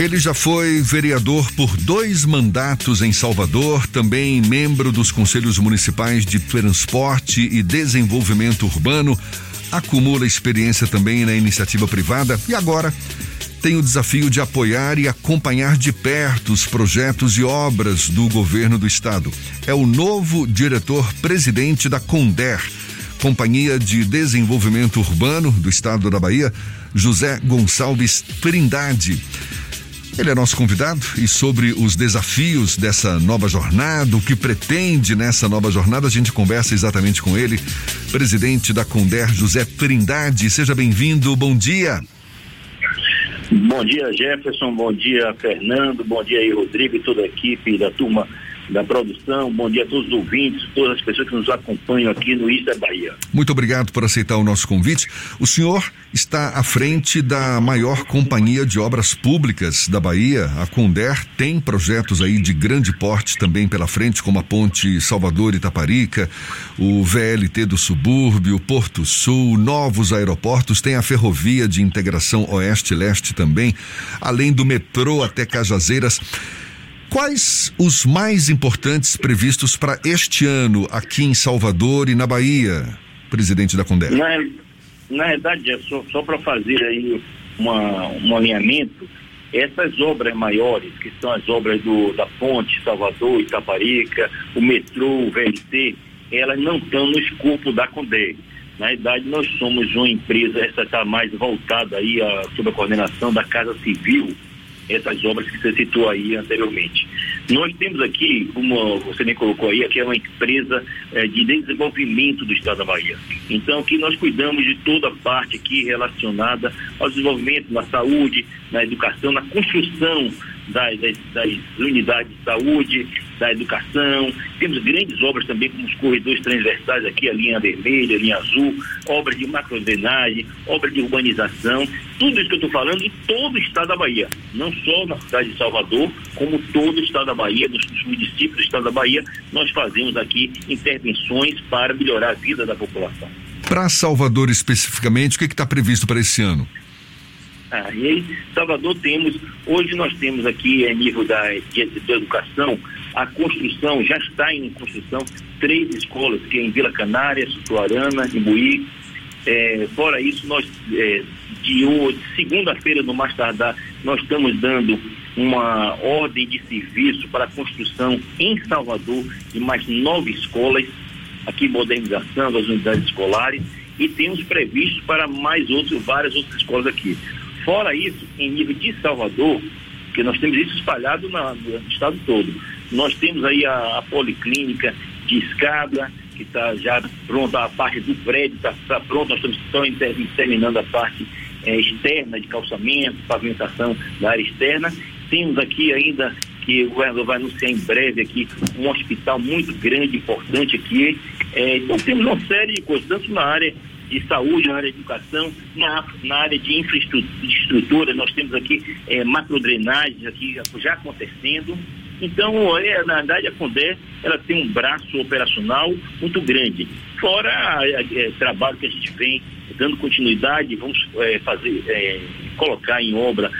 Ele já foi vereador por dois mandatos em Salvador, também membro dos conselhos municipais de transporte e desenvolvimento urbano, acumula experiência também na iniciativa privada e agora tem o desafio de apoiar e acompanhar de perto os projetos e obras do governo do estado. É o novo diretor-presidente da Conder, Companhia de Desenvolvimento Urbano do estado da Bahia, José Gonçalves Trindade. Ele é nosso convidado e sobre os desafios dessa nova jornada, o que pretende nessa nova jornada, a gente conversa exatamente com ele, presidente da Conder, José Trindade. Seja bem-vindo, bom dia. Bom dia, Jefferson, bom dia, Fernando, bom dia aí, Rodrigo e toda a equipe da turma da produção. Bom dia a todos os ouvintes, todas as pessoas que nos acompanham aqui no é Bahia. Muito obrigado por aceitar o nosso convite. O senhor está à frente da maior companhia de obras públicas da Bahia, a Conder. Tem projetos aí de grande porte também pela frente, como a Ponte Salvador Itaparica, o VLT do subúrbio, Porto Sul, novos aeroportos, tem a ferrovia de integração oeste-leste também, além do metrô até Cajazeiras. Quais os mais importantes previstos para este ano aqui em Salvador e na Bahia, presidente da Condé? Na, na verdade, é só, só para fazer aí uma, um alinhamento, essas obras maiores, que são as obras do, da Ponte, Salvador, Itaparica, o metrô, o VLT, elas não estão no escopo da Condé. Na verdade, nós somos uma empresa, essa está mais voltada aí a, sob a coordenação da Casa Civil, essas obras que você citou aí anteriormente. Nós temos aqui, como você me colocou aí, aqui é uma empresa eh, de desenvolvimento do Estado da Bahia. Então, aqui nós cuidamos de toda a parte aqui relacionada ao desenvolvimento na saúde, na educação, na construção das, das, das, unidades de saúde, da educação. Temos grandes obras também, como os corredores transversais aqui, a linha vermelha, a linha azul, obras de macrodrenagem, obras de urbanização. Tudo isso que eu estou falando em todo o estado da Bahia. Não só na cidade de Salvador, como todo o estado da Bahia, nos, municípios do estado da Bahia, nós fazemos aqui intervenções para melhorar a vida da população. Para Salvador especificamente, o que está previsto para esse ano? Ah, e aí, Salvador temos, hoje nós temos aqui, a nível da, de, de educação, a construção, já está em construção, três escolas, que é em Vila Canária, Sutuarana, Imbuí. É, fora isso, nós, é, de, de segunda-feira, no mais tardar, nós estamos dando uma ordem de serviço para a construção em Salvador de mais nove escolas, aqui modernização das unidades escolares, e temos previsto para mais outros, várias outras escolas aqui. Fora isso, em nível de Salvador, que nós temos isso espalhado na, no estado todo, nós temos aí a, a policlínica de escada, que está já pronta, a parte do prédio está tá pronta, nós estamos terminando a parte é, externa de calçamento, pavimentação da área externa. Temos aqui ainda, que o governador vai anunciar em breve aqui, um hospital muito grande, importante aqui. É, então temos uma série de coisas, tanto na área de saúde, na área de educação, na, na área de infraestrutura, nós temos aqui é, macrodrenagem aqui já acontecendo. Então, é, na verdade, a Condé ela tem um braço operacional muito grande. Fora o trabalho que a gente vem dando continuidade, vamos é, fazer, é, colocar em obra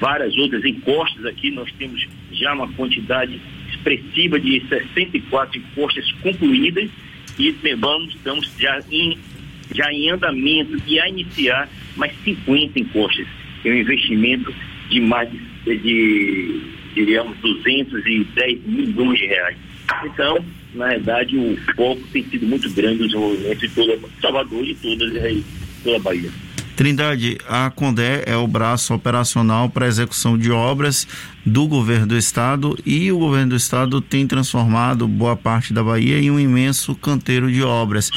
várias outras encostas aqui. Nós temos já uma quantidade expressiva de 64 encostas concluídas e vamos, estamos já em já em andamento e a iniciar mais 50 encostas. É um investimento de mais de, de diríamos, 210 milhões de reais. Então, na verdade, o foco tem sido muito grande no desenvolvimento de toda Salvador e toda, toda a Bahia. Trindade, a Condé é o braço operacional para execução de obras do governo do estado e o governo do estado tem transformado boa parte da Bahia em um imenso canteiro de obras.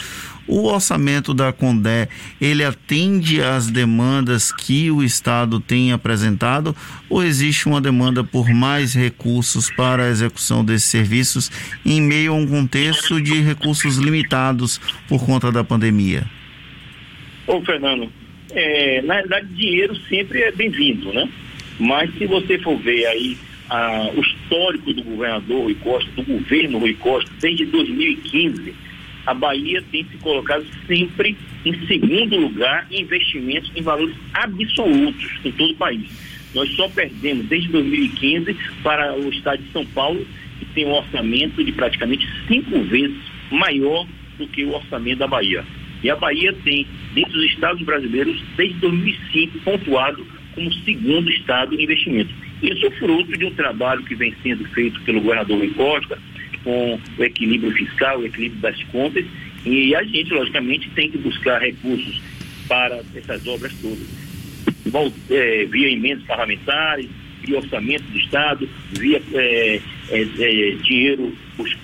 O orçamento da Condé, ele atende às demandas que o Estado tem apresentado ou existe uma demanda por mais recursos para a execução desses serviços em meio a um contexto de recursos limitados por conta da pandemia? Ô, Fernando, é, na verdade, dinheiro sempre é bem-vindo, né? Mas se você for ver aí ah, o histórico do governador Rui Costa, do governo Rui Costa, desde 2015, a Bahia tem se colocado sempre em segundo lugar em investimentos em valores absolutos em todo o país. Nós só perdemos desde 2015 para o estado de São Paulo, que tem um orçamento de praticamente cinco vezes maior do que o orçamento da Bahia. E a Bahia tem, dentre os estados brasileiros, desde 2005, pontuado como segundo estado em investimento. Isso fruto de um trabalho que vem sendo feito pelo governador Rui Costa, com o equilíbrio fiscal, o equilíbrio das contas, e a gente, logicamente, tem que buscar recursos para essas obras todas. É, via emendas parlamentares, via orçamento do Estado, via é, é, é dinheiro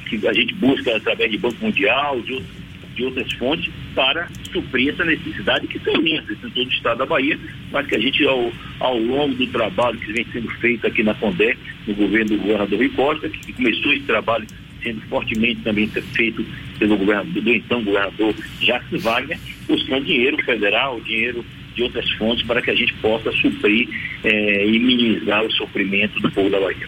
que a gente busca através de Banco Mundial, de de outras fontes para suprir essa necessidade que são imensas em todo o estado da Bahia, mas que a gente, ao, ao longo do trabalho que vem sendo feito aqui na Condé, no governo do governador Rui Costa, que começou esse trabalho sendo fortemente também feito pelo governador, do então governador Jacques Wagner, buscando dinheiro federal, dinheiro de outras fontes para que a gente possa suprir eh, e minimizar o sofrimento do povo da Bahia.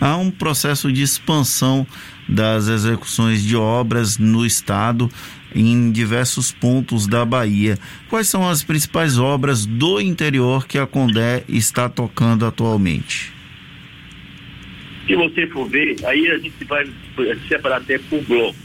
Há um processo de expansão das execuções de obras no estado em diversos pontos da Bahia. Quais são as principais obras do interior que a Condé está tocando atualmente? Se você for ver, aí a gente vai separar até por bloco.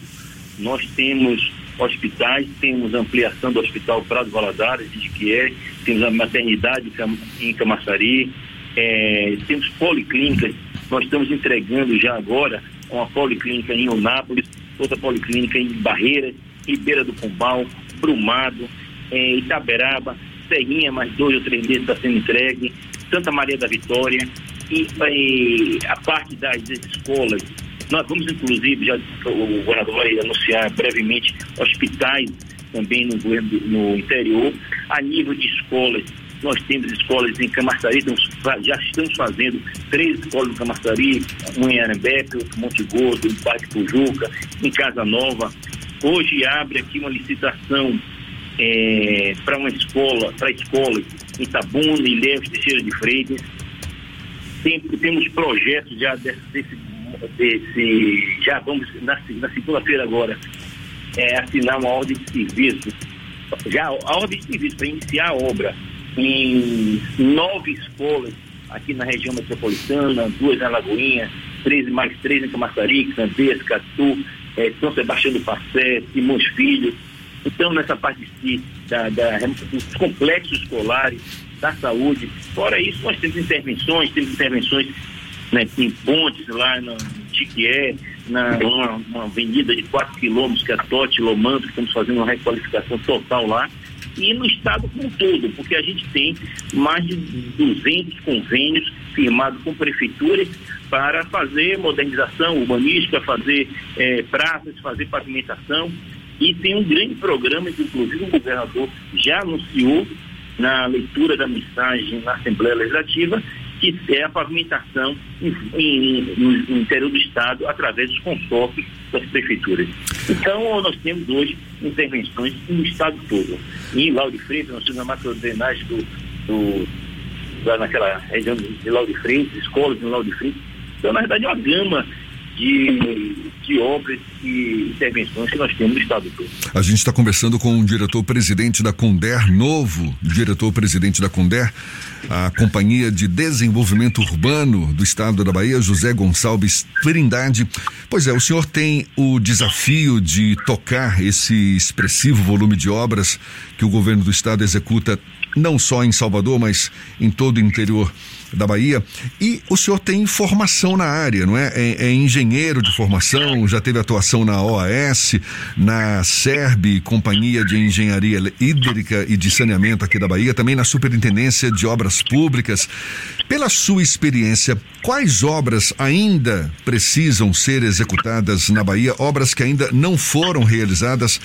Nós temos hospitais, temos ampliação do Hospital Prado Valadares, que é, temos a maternidade em Camaçari, é, temos policlínicas, nós estamos entregando já agora uma policlínica em Unápolis, outra policlínica em Barreiras, Ribeira do Pombal, Brumado, é, Itaberaba, Serrinha, mais dois ou três meses está sendo entregue, Santa Maria da Vitória e, e a parte das escolas. Nós vamos, inclusive, já o governador vai anunciar brevemente hospitais também no, no interior, a nível de escolas nós temos escolas em Camaçari, já estamos fazendo três escolas em Camaçari, uma em Arembepe, outra em Monte Gordo, em Parque Pujuca, em Casa Nova. Hoje abre aqui uma licitação é, para uma escola, para escolas em Tabuna, em Leves, Teixeira de Freitas. Tem, temos projetos já desse, desse, já vamos na, na segunda-feira agora é, assinar uma ordem de serviço, já a ordem de serviço para iniciar a obra em nove escolas aqui na região metropolitana, duas na Lagoinha, três mais três em Camaçari, Candeias, Catu, é, São Sebastião do Passé, Simões Filho. Então, nessa parte de, da, da, dos complexos escolares, da saúde. Fora isso, nós temos intervenções, temos intervenções né, em pontes lá no Tiquié, na uma, uma avenida de 4 quilômetros, que é Tote Lomando, estamos fazendo uma requalificação total lá e no estado como um todo, porque a gente tem mais de 200 convênios firmados com prefeituras para fazer modernização urbanística, fazer é, praças, fazer pavimentação. E tem um grande programa que, inclusive, o governador já anunciou na leitura da mensagem na Assembleia Legislativa, que é a pavimentação em, em, no interior do Estado através dos consórcios das prefeituras. Então, nós temos hoje intervenções no Estado todo. Em Lauro de Freitas, nós temos a do, do, lá naquela região de Lauro de Freitas, escolas em Lauro de Freitas. Então, na verdade, é uma gama de, de obras e intervenções que nós temos no estado todo. A gente está conversando com o diretor-presidente da Conder, novo diretor-presidente da Conder, a Companhia de Desenvolvimento Urbano do Estado da Bahia, José Gonçalves Trindade. Pois é, o senhor tem o desafio de tocar esse expressivo volume de obras que o governo do estado executa não só em Salvador, mas em todo o interior da Bahia. E o senhor tem formação na área, não é? É, é engenheiro de formação, já teve atuação na OAS, na SERB, Companhia de Engenharia Hídrica e de Saneamento aqui da Bahia, também na Superintendência de Obras Públicas. Pela sua experiência, quais obras ainda precisam ser executadas na Bahia, obras que ainda não foram realizadas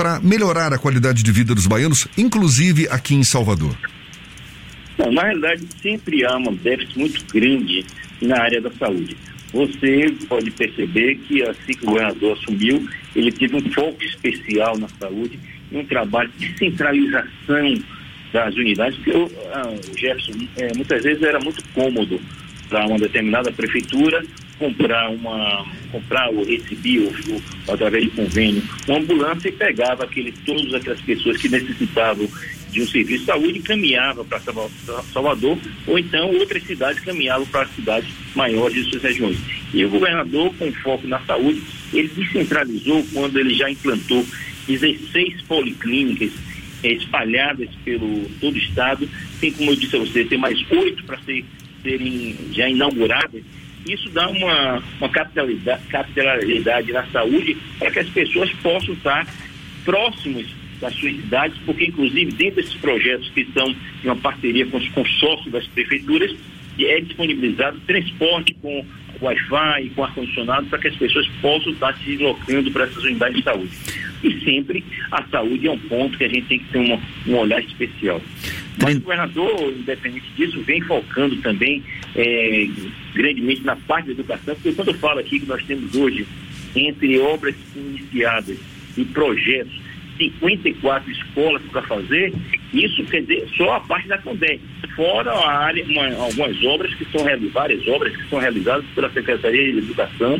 para melhorar a qualidade de vida dos baianos, inclusive aqui em Salvador? Na realidade, sempre há um déficit muito grande na área da saúde. Você pode perceber que assim que o governador assumiu, ele teve um foco especial na saúde, um trabalho de centralização das unidades, porque o, ah, Jefferson é, muitas vezes era muito cômodo para uma determinada prefeitura comprar uma comprar ou receber ou, através de convênio uma ambulância e pegava aquele, todas aquelas pessoas que necessitavam de um serviço de saúde encaminhava para Salvador, ou então outras cidades caminhavam para cidades maiores de suas regiões. E o governador, com foco na saúde, ele descentralizou quando ele já implantou 16 policlínicas espalhadas pelo todo o estado, tem como eu disse a você, tem mais oito para ser, serem já inauguradas. Isso dá uma, uma capitalidade, capitalidade na saúde para que as pessoas possam estar próximos das suas cidades, porque inclusive dentro desses projetos que estão em uma parceria com os consórcios das prefeituras, é disponibilizado transporte com Wi-Fi com ar-condicionado para que as pessoas possam estar se deslocando para essas unidades de saúde. E sempre a saúde é um ponto que a gente tem que ter uma, um olhar especial. Mas o governador, independente disso, vem focando também é, grandemente na parte da educação, porque quando eu falo aqui que nós temos hoje, entre obras iniciadas e projetos, 54 escolas para fazer, isso quer dizer só a parte da Condé, fora a área, uma, algumas obras que são várias obras que são realizadas pela Secretaria de Educação,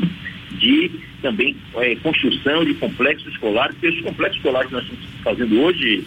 de também é, construção de complexos escolares, porque os complexos escolares que nós estamos fazendo hoje,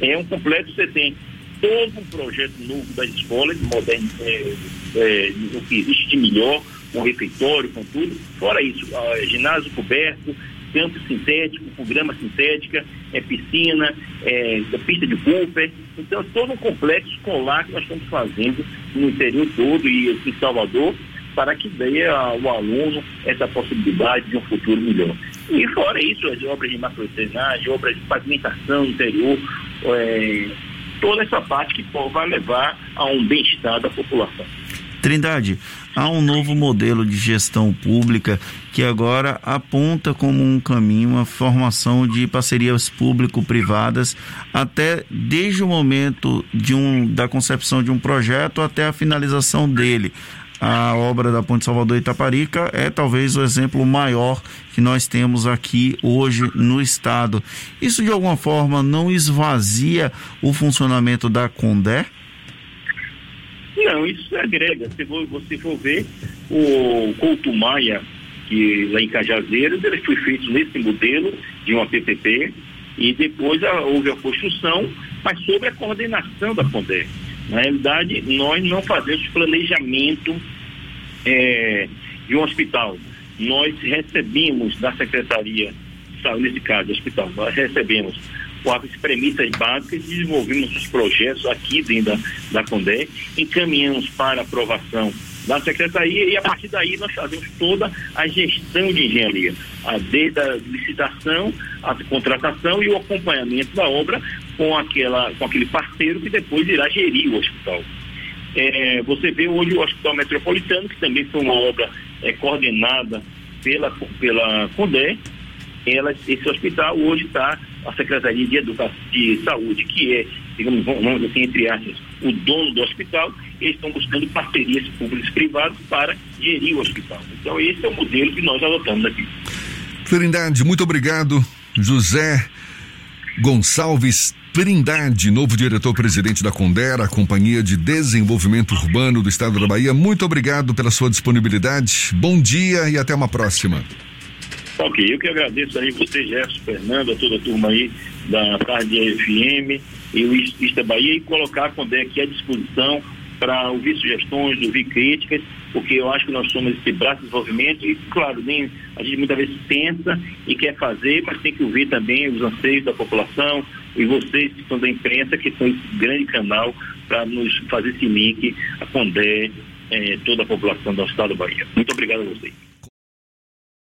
é um complexo você tem todo um projeto novo das escolas, moderno, é, é, o que existe de melhor, com refeitório, com tudo. Fora isso, ginásio coberto, campo sintético, com grama sintética, é piscina, é, pista de Cooper. Então, todo um complexo escolar que nós estamos fazendo no interior todo e aqui em Salvador, para que dê ao aluno essa possibilidade de um futuro melhor. E fora isso, as obras de macrocenagem, obras de pavimentação interior, é, toda essa parte que vai levar a um bem-estar da população. Trindade, há um novo modelo de gestão pública que agora aponta como um caminho a formação de parcerias público-privadas até desde o momento de um, da concepção de um projeto até a finalização dele. A obra da Ponte Salvador Itaparica é talvez o exemplo maior que nós temos aqui hoje no estado. Isso de alguma forma não esvazia o funcionamento da Condé? Não, isso agrega. Se você for ver, o Couto Maia, que lá em Cajazeiras, ele foi feito nesse modelo de uma PPP e depois a, houve a construção, mas sobre a coordenação da Condé. Na realidade, nós não fazemos planejamento é, de um hospital. Nós recebemos da Secretaria de Saúde, nesse caso, hospital, nós recebemos as premissas básicas, desenvolvemos os projetos aqui dentro da, da Condé, encaminhamos para aprovação da Secretaria e a partir daí nós fazemos toda a gestão de engenharia, a, desde a licitação, a contratação e o acompanhamento da obra com, aquela, com aquele parceiro que depois irá gerir o hospital. É, você vê hoje o Hospital Metropolitano, que também foi uma obra é, coordenada pela, pela CONDE, ela, esse hospital hoje está a Secretaria de Educação de Saúde, que é, digamos, vamos assim, entre aspas, o dono do hospital, eles estão buscando parcerias públicas e privadas para gerir o hospital. Então esse é o modelo que nós adotamos aqui. Trindade, muito obrigado. José Gonçalves Trindade, novo diretor-presidente da Condera, Companhia de Desenvolvimento Urbano do Estado da Bahia. Muito obrigado pela sua disponibilidade. Bom dia e até uma próxima. Ok, eu que agradeço aí você, Gerson, Fernando, a toda a turma aí da Tarde FM e o Ista Bahia e colocar a Condé aqui à disposição para ouvir sugestões, ouvir críticas, porque eu acho que nós somos esse braço de desenvolvimento e, claro, nem, a gente muitas vezes pensa e quer fazer, mas tem que ouvir também os anseios da população e vocês que são da imprensa, que são esse grande canal para nos fazer esse link, a Condé, eh, toda a população do estado da Bahia. Muito obrigado a vocês.